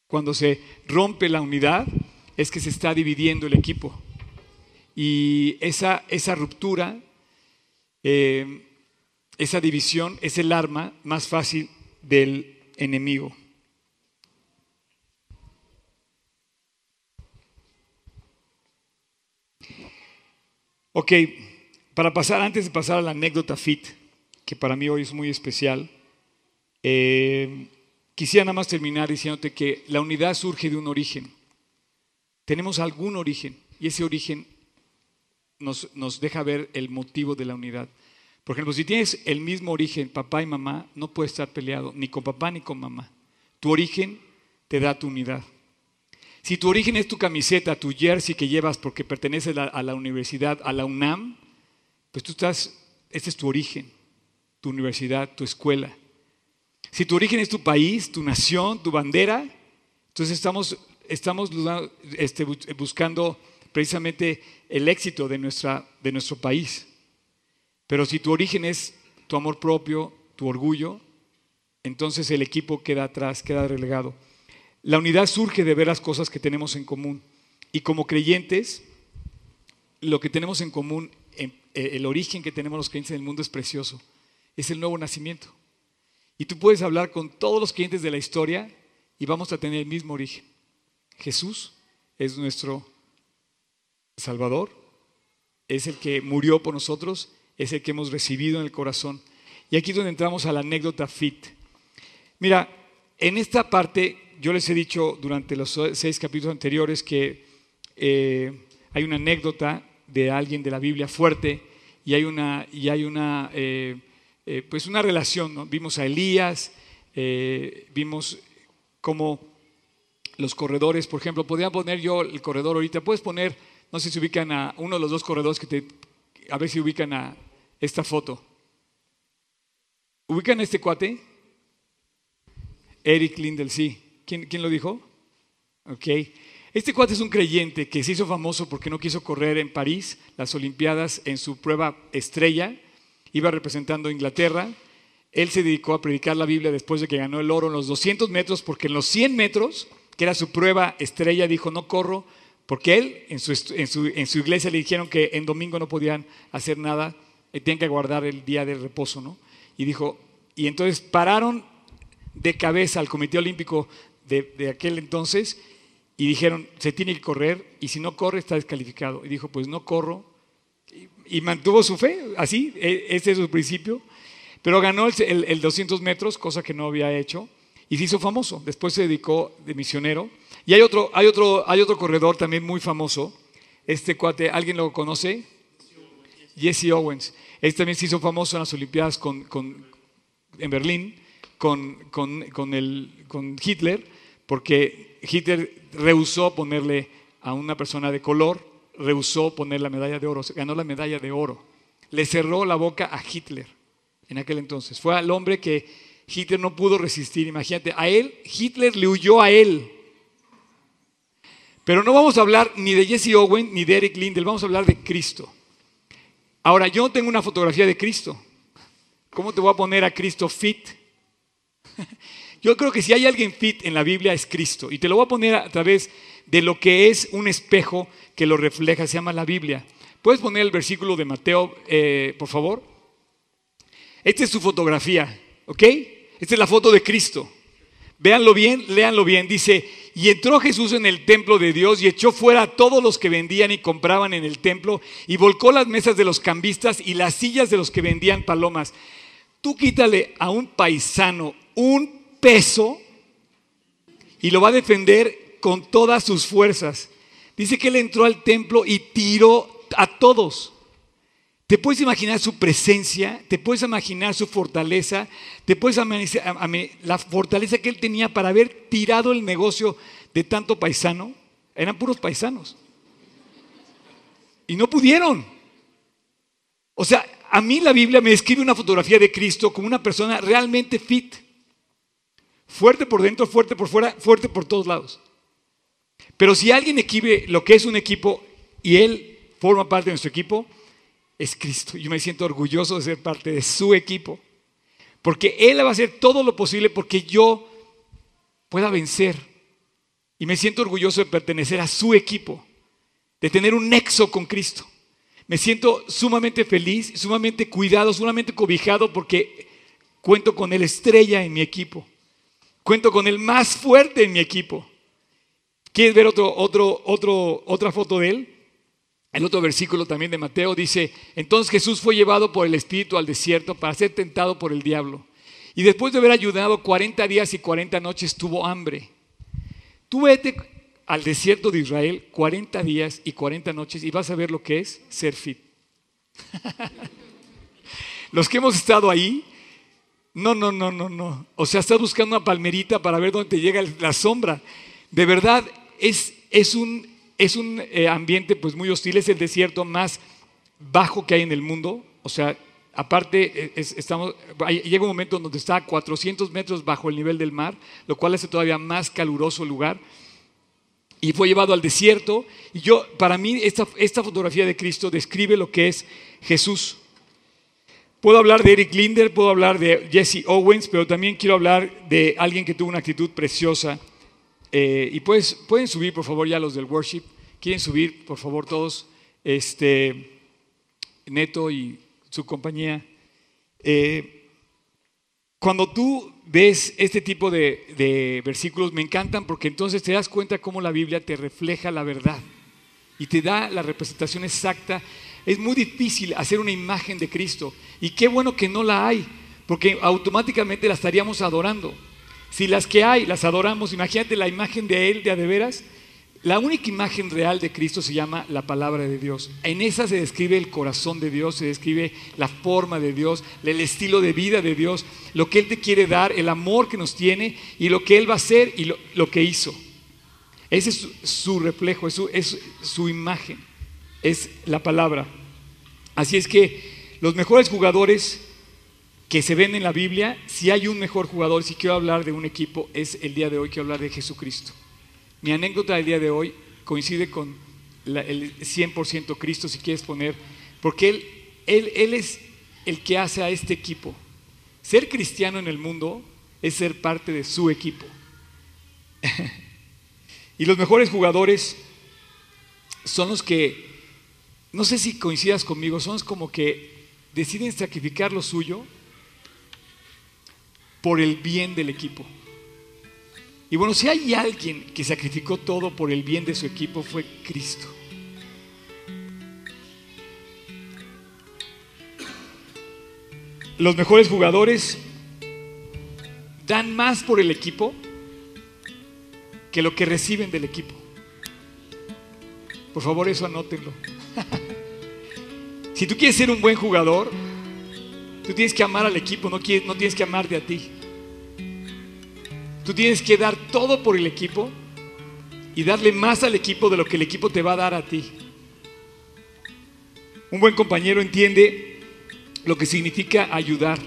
Cuando se rompe la unidad es que se está dividiendo el equipo. Y esa, esa ruptura, eh, esa división es el arma más fácil del enemigo. Ok, para pasar, antes de pasar a la anécdota FIT, que para mí hoy es muy especial, eh, quisiera nada más terminar diciéndote que la unidad surge de un origen. Tenemos algún origen y ese origen nos, nos deja ver el motivo de la unidad. Por ejemplo, si tienes el mismo origen, papá y mamá, no puedes estar peleado ni con papá ni con mamá. Tu origen te da tu unidad. Si tu origen es tu camiseta, tu jersey que llevas porque perteneces a la universidad, a la UNAM, pues tú estás, este es tu origen, tu universidad, tu escuela. Si tu origen es tu país, tu nación, tu bandera, entonces estamos, estamos este, buscando precisamente el éxito de, nuestra, de nuestro país. Pero si tu origen es tu amor propio, tu orgullo, entonces el equipo queda atrás, queda relegado. La unidad surge de ver las cosas que tenemos en común. Y como creyentes, lo que tenemos en común, eh, el origen que tenemos los creyentes en el mundo es precioso. Es el nuevo nacimiento. Y tú puedes hablar con todos los creyentes de la historia y vamos a tener el mismo origen. Jesús es nuestro Salvador, es el que murió por nosotros es el que hemos recibido en el corazón. Y aquí es donde entramos a la anécdota fit. Mira, en esta parte yo les he dicho durante los seis capítulos anteriores que eh, hay una anécdota de alguien de la Biblia fuerte y hay una, y hay una, eh, eh, pues una relación. Vimos a Elías, vimos cómo los corredores, por ejemplo, podría poner yo el corredor ahorita, puedes poner, no sé si ubican a uno de los dos corredores que te, a ver si ubican a, esta foto. ¿Ubican este cuate? Eric Lindell, sí. ¿Quién, ¿Quién, lo dijo? Ok. Este cuate es un creyente que se hizo famoso porque no quiso correr en París las Olimpiadas en su prueba estrella. Iba representando a Inglaterra. Él se dedicó a predicar la Biblia después de que ganó el oro en los 200 metros, porque en los 100 metros, que era su prueba estrella, dijo, no corro, porque él en su, iglesia le dijeron que en domingo no podían hacer nada tienen que guardar el día de reposo, ¿no? Y dijo, y entonces pararon de cabeza al Comité Olímpico de, aquel entonces y dijeron, se tiene que correr y si no corre está descalificado. Y dijo, pues no corro. Y, mantuvo su fe, así, e, ese es su principio. Pero ganó el, el, 200 metros, cosa que no había hecho, y se hizo famoso. Después se dedicó de misionero. Y hay otro, hay otro, hay otro corredor también muy famoso. Este cuate, ¿alguien lo conoce? Jesse Owens. Él también se hizo famoso en las Olimpiadas en Berlín con, el, con Hitler, porque Hitler rehusó ponerle a una persona de color, rehusó poner la medalla de oro, ganó la medalla de oro. le cerró la boca a Hitler en aquel entonces. Fue al hombre que Hitler no pudo resistir, imagínate, a él, Hitler le huyó a él. Pero no vamos a hablar ni de Jesse Owen ni de Eric Lindell, vamos a hablar de Cristo. Ahora, yo tengo una fotografía de Cristo. ¿Cómo te voy a poner a Cristo fit? Yo creo que si hay alguien fit en la Biblia es Cristo. Y te lo voy a poner a través de lo que es un espejo que lo refleja, se llama la Biblia. ¿Puedes poner el versículo de Mateo, eh, por favor? Esta es su fotografía, ¿ok? Esta es la foto de Cristo. Véanlo bien, léanlo bien. Dice, y entró Jesús en el templo de Dios y echó fuera a todos los que vendían y compraban en el templo y volcó las mesas de los cambistas y las sillas de los que vendían palomas. Tú quítale a un paisano un peso y lo va a defender con todas sus fuerzas. Dice que él entró al templo y tiró a todos. Te puedes imaginar su presencia, te puedes imaginar su fortaleza, te puedes imaginar la fortaleza que él tenía para haber tirado el negocio de tanto paisano. Eran puros paisanos. Y no pudieron. O sea, a mí la Biblia me describe una fotografía de Cristo como una persona realmente fit. Fuerte por dentro, fuerte por fuera, fuerte por todos lados. Pero si alguien equive lo que es un equipo y él forma parte de nuestro equipo, es Cristo. Yo me siento orgulloso de ser parte de su equipo. Porque Él va a hacer todo lo posible porque yo pueda vencer. Y me siento orgulloso de pertenecer a su equipo, de tener un nexo con Cristo. Me siento sumamente feliz, sumamente cuidado, sumamente cobijado porque cuento con el estrella en mi equipo. Cuento con el más fuerte en mi equipo. ¿Quieres ver otro, otro, otro, otra foto de él? El otro versículo también de Mateo dice, entonces Jesús fue llevado por el Espíritu al desierto para ser tentado por el diablo. Y después de haber ayudado 40 días y 40 noches tuvo hambre. Tú vete al desierto de Israel 40 días y 40 noches y vas a ver lo que es ser fit. Los que hemos estado ahí, no, no, no, no, no. O sea, estás buscando una palmerita para ver dónde te llega la sombra. De verdad, es, un eh, ambiente pues muy hostil, es el desierto más bajo que hay en el mundo, o sea, aparte eh, estamos, llega un momento donde está a 400 metros bajo el nivel del mar, lo cual hace todavía más caluroso el lugar, y fue llevado al desierto, y yo, para mí, esta, esta fotografía de Cristo describe lo que es Jesús. Puedo hablar de Eric Linder, puedo hablar de Jesse Owens, pero también quiero hablar de alguien que tuvo una actitud preciosa eh, y pues, pueden subir, por favor, ya los del worship. ¿Quieren subir, por favor, todos? Este, Neto y su compañía. Eh, cuando tú ves este tipo de, de, versículos, me encantan porque entonces te das cuenta cómo la Biblia te refleja la verdad y te da la representación exacta. Es muy difícil hacer una imagen de Cristo y qué bueno que no la hay, porque automáticamente la estaríamos adorando. Si las que hay las adoramos, imagínate la imagen de Él de a de veras. La única imagen real de Cristo se llama la palabra de Dios. En esa se describe el corazón de Dios, se describe la forma de Dios, el estilo de vida de Dios, lo que Él te quiere dar, el amor que nos tiene y lo que Él va a hacer y lo, que hizo. Ese es su, reflejo, es su imagen, es la palabra. Así es que los mejores jugadores que se ven en la Biblia, si hay un mejor jugador, si quiero hablar de un equipo, es el día de hoy, quiero hablar de Jesucristo. Mi anécdota del día de hoy coincide con el 100% Cristo, si quieres poner, porque él, él, él es el que hace a este equipo. Ser cristiano en el mundo es ser parte de su equipo. y los mejores jugadores son los que, no sé si coincidas conmigo, son como que deciden sacrificar lo suyo por el bien del equipo. Y bueno, si hay alguien que sacrificó todo por el bien de su equipo fue Cristo. Los mejores jugadores dan más por el equipo que lo que reciben del equipo. Por favor, eso anótenlo. si tú quieres ser un buen jugador, Tú tienes que amar al equipo, no, tienes que amarte a ti. Tú tienes que dar todo por el equipo y darle más al equipo de lo que el equipo te va a dar a ti. Un buen compañero entiende lo que significa ayudar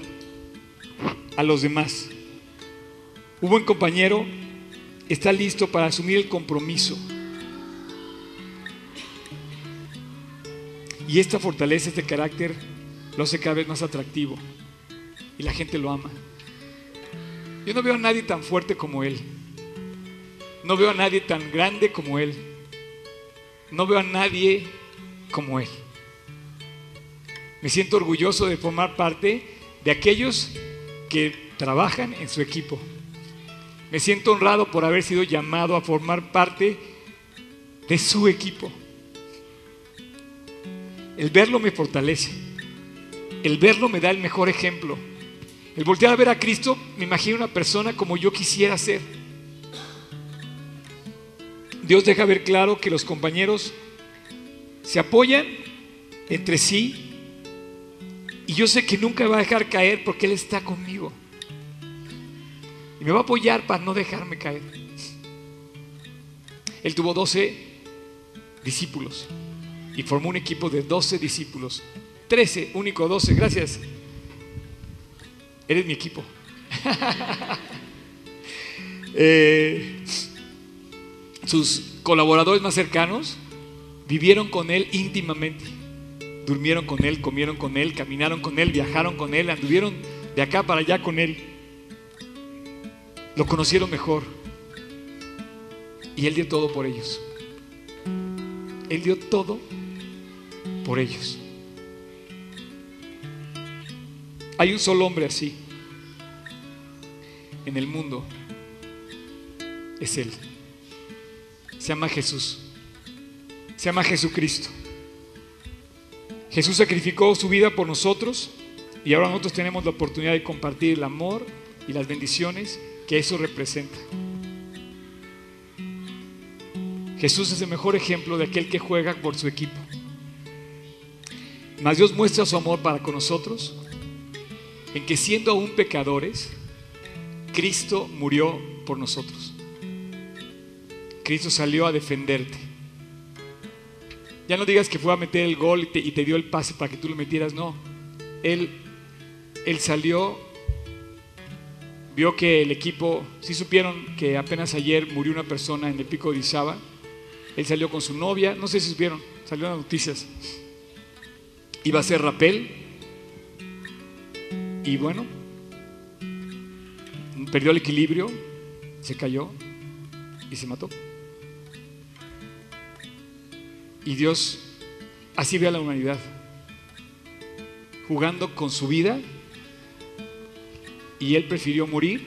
a los demás. Un buen compañero está listo para asumir el compromiso. Y esta fortaleza, este carácter, lo hace cada vez más atractivo. Y la gente lo ama. Yo no veo a nadie tan fuerte como él. No veo a nadie tan grande como él. No veo a nadie como él. Me siento orgulloso de formar parte de aquellos que trabajan en su equipo. Me siento honrado por haber sido llamado a formar parte de su equipo. El verlo me fortalece. El verlo me da el mejor ejemplo. El voltear a ver a Cristo, me imagino una persona como yo quisiera ser. Dios deja ver claro que los compañeros se apoyan entre sí y yo sé que nunca me va a dejar caer porque Él está conmigo. Y me va a apoyar para no dejarme caer. Él tuvo 12 discípulos y formó un equipo de 12 discípulos. 13, único 12, gracias. Eres mi equipo. Eh, sus colaboradores más cercanos vivieron con él íntimamente. Durmieron con él, comieron con él, caminaron con él, viajaron con él, anduvieron de acá para allá con él. Lo conocieron mejor. Y él dio todo por ellos. Él dio todo por ellos. Hay un solo hombre así en el mundo. Es Él. Se llama Jesús. Se llama Jesucristo. Jesús sacrificó su vida por nosotros y ahora nosotros tenemos la oportunidad de compartir el amor y las bendiciones que eso representa. Jesús es el mejor ejemplo de aquel que juega por su equipo. Mas Dios muestra su amor para con nosotros en que siendo aún pecadores, Cristo murió por nosotros. Cristo salió a defenderte. Ya no digas que fue a meter el gol y te, dio el pase para que tú lo metieras, no. Él, él salió, vio que el equipo, si supieron que apenas ayer murió una persona en el pico de Izaba, él salió con su novia, no sé si supieron, salió en las noticias. Iba a ser rapel y bueno, perdió el equilibrio, se cayó y se mató. Y Dios así ve a la humanidad, jugando con su vida y Él prefirió morir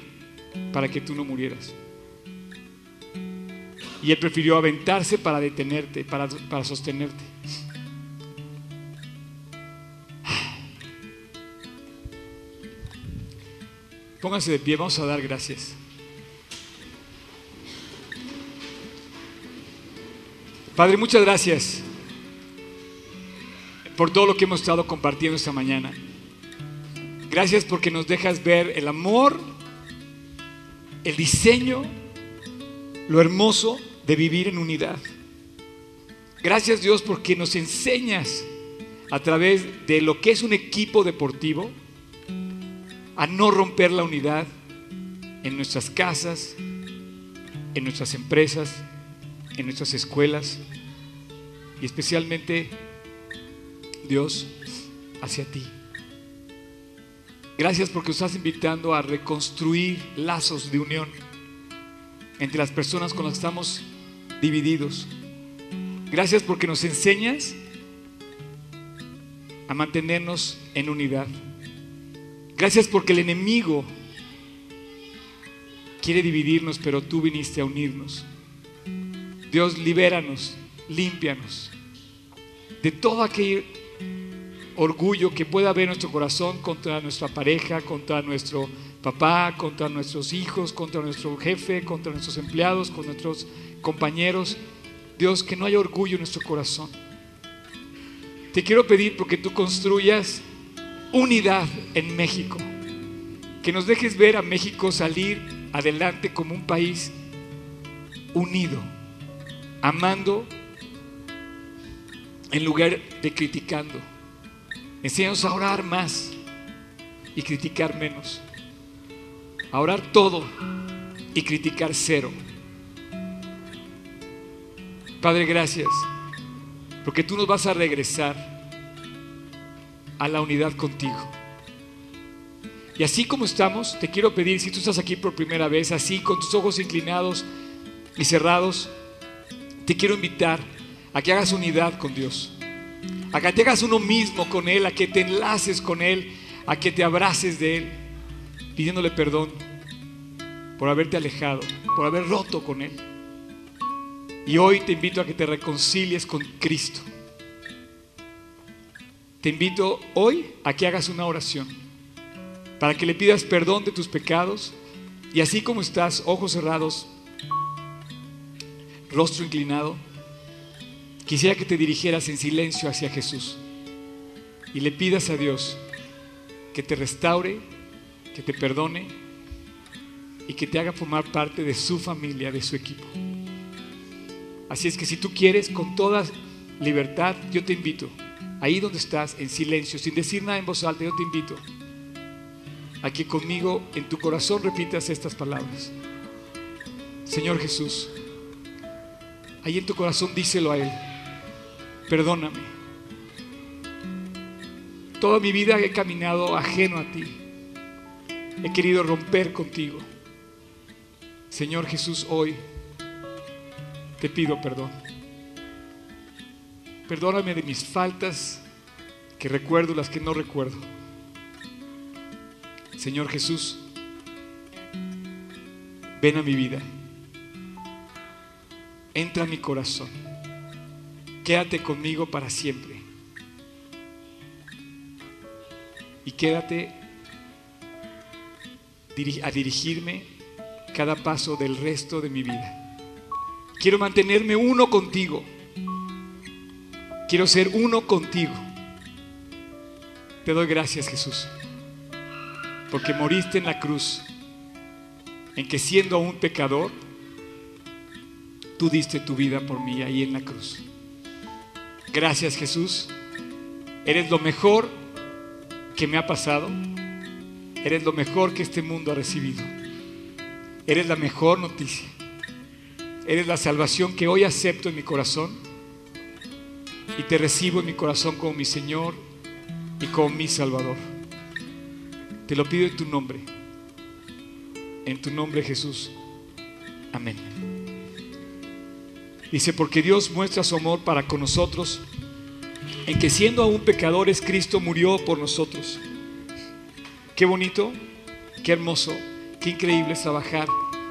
para que tú no murieras. Y Él prefirió aventarse para detenerte, para, para sostenerte. Pónganse de pie, vamos a dar gracias. Padre, muchas gracias por todo lo que hemos estado compartiendo esta mañana. Gracias porque nos dejas ver el amor, el diseño, lo hermoso de vivir en unidad. Gracias Dios porque nos enseñas a través de lo que es un equipo deportivo a no romper la unidad en nuestras casas, en nuestras empresas, en nuestras escuelas y especialmente Dios hacia ti. Gracias porque nos estás invitando a reconstruir lazos de unión entre las personas con las que estamos divididos. Gracias porque nos enseñas a mantenernos en unidad. Gracias porque el enemigo quiere dividirnos, pero tú viniste a unirnos. Dios, libéranos, límpianos de todo aquel orgullo que pueda haber en nuestro corazón contra nuestra pareja, contra nuestro papá, contra nuestros hijos, contra nuestro jefe, contra nuestros empleados, con nuestros compañeros. Dios, que no haya orgullo en nuestro corazón. Te quiero pedir porque tú construyas unidad en México. Que nos dejes ver a México salir adelante como un país unido, amando en lugar de criticando. Enséñanos a orar más y criticar menos. A orar todo y criticar cero. Padre, gracias, porque tú nos vas a regresar a la unidad contigo. Y así como estamos, te quiero pedir, si tú estás aquí por primera vez, así con tus ojos inclinados y cerrados, te quiero invitar a que hagas unidad con Dios, a que te hagas uno mismo con Él, a que te enlaces con Él, a que te abraces de Él, pidiéndole perdón por haberte alejado, por haber roto con Él. Y hoy te invito a que te reconcilies con Cristo. Te invito hoy a que hagas una oración para que le pidas perdón de tus pecados y así como estás, ojos cerrados, rostro inclinado, quisiera que te dirigieras en silencio hacia Jesús y le pidas a Dios que te restaure, que te perdone y que te haga formar parte de su familia, de su equipo. Así es que si tú quieres, con toda libertad, yo te invito, ahí donde estás, en silencio, sin decir nada en voz alta, yo te invito a que conmigo en tu corazón repitas estas palabras. Señor Jesús, ahí en tu corazón díselo a Él, perdóname. Toda mi vida he caminado ajeno a ti. He querido romper contigo. Señor Jesús, hoy te pido perdón. Perdóname de mis faltas que recuerdo, las que no recuerdo. Señor Jesús, ven a mi vida. Entra a mi corazón. Quédate conmigo para siempre. Y quédate a dirigirme cada paso del resto de mi vida. Quiero mantenerme uno contigo. Quiero ser uno contigo. Te doy gracias, Jesús, porque moriste en la cruz, en que siendo aún pecador, tú diste tu vida por mí ahí en la cruz. Gracias, Jesús. Eres lo mejor que me ha pasado. Eres lo mejor que este mundo ha recibido. Eres la mejor noticia. Eres la salvación que hoy acepto en mi corazón y te recibo en mi corazón como mi Señor y como mi Salvador. Te lo pido en tu nombre. En tu nombre Jesús. Amén. Dice, porque Dios muestra su amor para con nosotros en que siendo aún pecadores, Cristo murió por nosotros. Qué bonito, qué hermoso, qué increíble es trabajar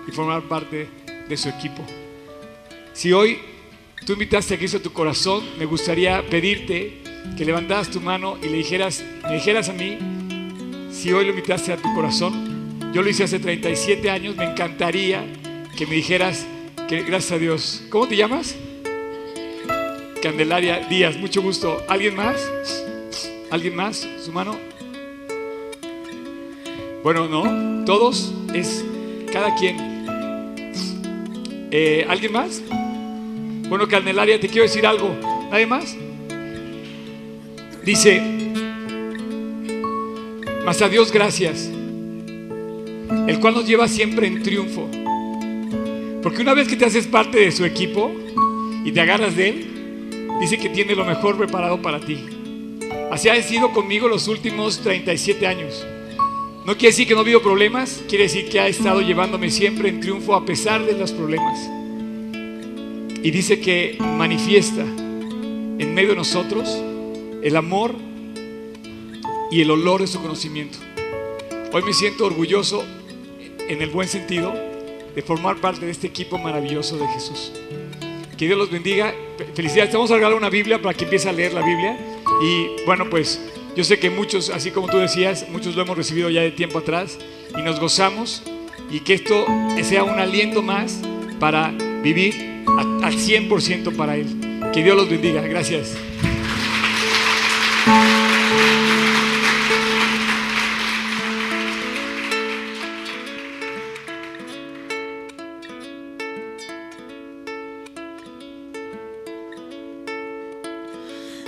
y formar parte de su equipo. Si hoy tú invitaste a Cristo a tu corazón, me gustaría pedirte que levantaras tu mano y le dijeras, me dijeras a mí, si hoy lo invitaste a tu corazón, yo lo hice hace 37 años, me encantaría que me dijeras que gracias a Dios. ¿Cómo te llamas? Candelaria Díaz, mucho gusto. ¿Alguien más? ¿Alguien más? ¿Su mano? Bueno, no, todos es cada quien. Eh, ¿Alguien más? Bueno, Candelaria, te quiero decir algo. ¿Nadie más? Dice, mas a Dios gracias, el cual nos lleva siempre en triunfo. Porque una vez que te haces parte de su equipo y te agarras de él, dice que tiene lo mejor preparado para ti. Así ha sido conmigo los últimos 37 años. No quiere decir que no ha habido problemas, quiere decir que ha estado llevándome siempre en triunfo a pesar de los problemas. Y dice que manifiesta en medio de nosotros el amor y el olor de su conocimiento. Hoy me siento orgulloso, en el buen sentido, de formar parte de este equipo maravilloso de Jesús. Que Dios los bendiga. Felicidades. Vamos a regalar una Biblia para que empiece a leer la Biblia. Y bueno, pues yo sé que muchos, así como tú decías, muchos lo hemos recibido ya de tiempo atrás y nos gozamos y que esto sea un aliento más para vivir al 100% para Él. Que Dios los bendiga. Gracias.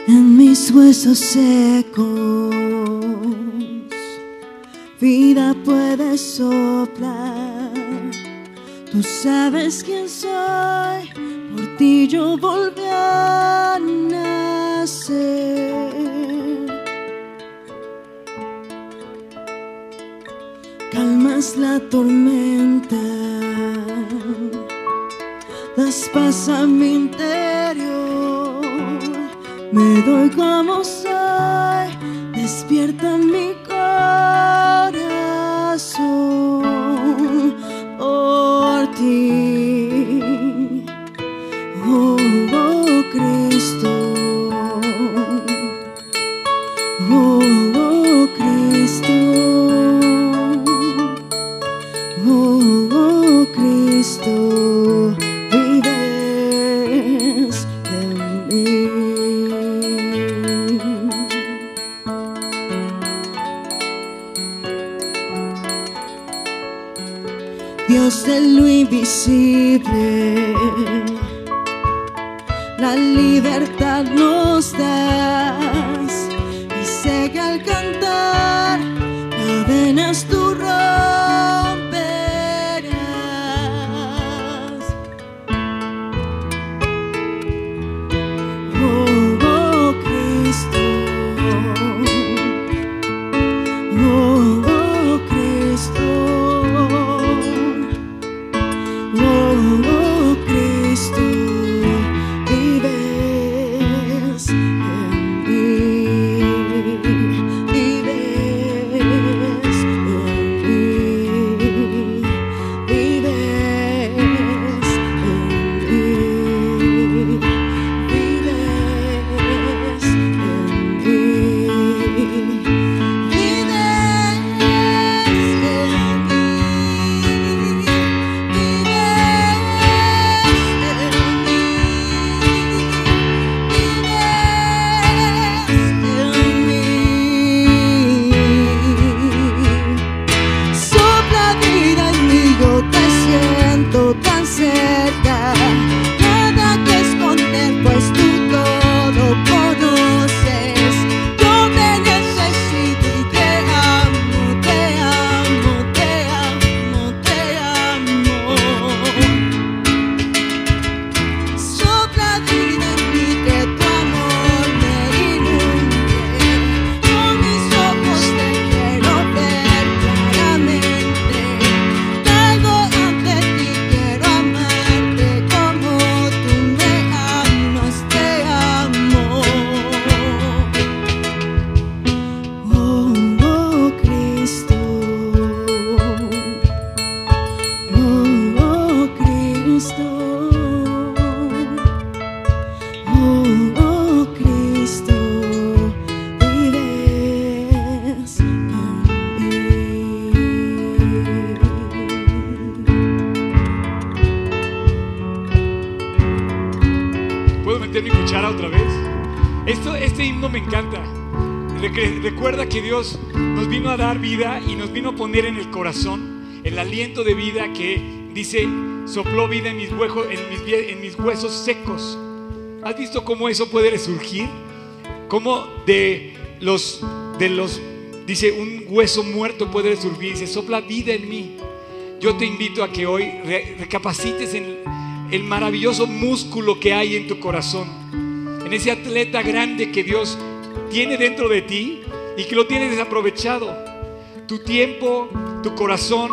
en mis huesos secos. Vida puede soplar. Tú sabes quién soy, por ti yo volví a nacer. Calmas la tormenta, das paz a mi interior. Me doy como soy, despierta mi Cristo, poner en el corazón el aliento de vida que dice, sopló vida en mis, huesos secos. ¿Has visto cómo eso puede resurgir? Cómo de los, de los, dice, un hueso muerto puede resurgir. Dice, sopla vida en mí. Yo te invito a que hoy re- recapacites en el maravilloso músculo que hay en tu corazón, en ese atleta grande que Dios tiene dentro de ti y que lo tienes desaprovechado. Tu tiempo, tu corazón,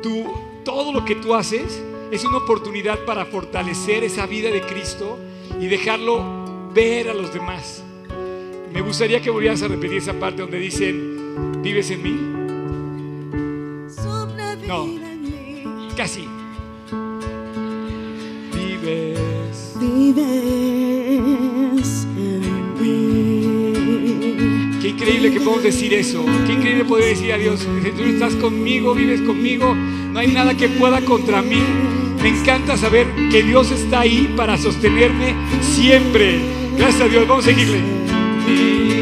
tu, todo lo que tú haces es una oportunidad para fortalecer esa vida de Cristo y dejarlo ver a los demás. Me gustaría que volvieras a repetir esa parte donde dicen, ¿vives en mí? No. Casi. Podamos decir eso. Qué increíble poder decir a Dios, tú estás conmigo, vives conmigo, no hay nada que pueda contra mí. Me encanta saber que Dios está ahí para sostenerme siempre. Gracias a Dios, vamos a seguirle.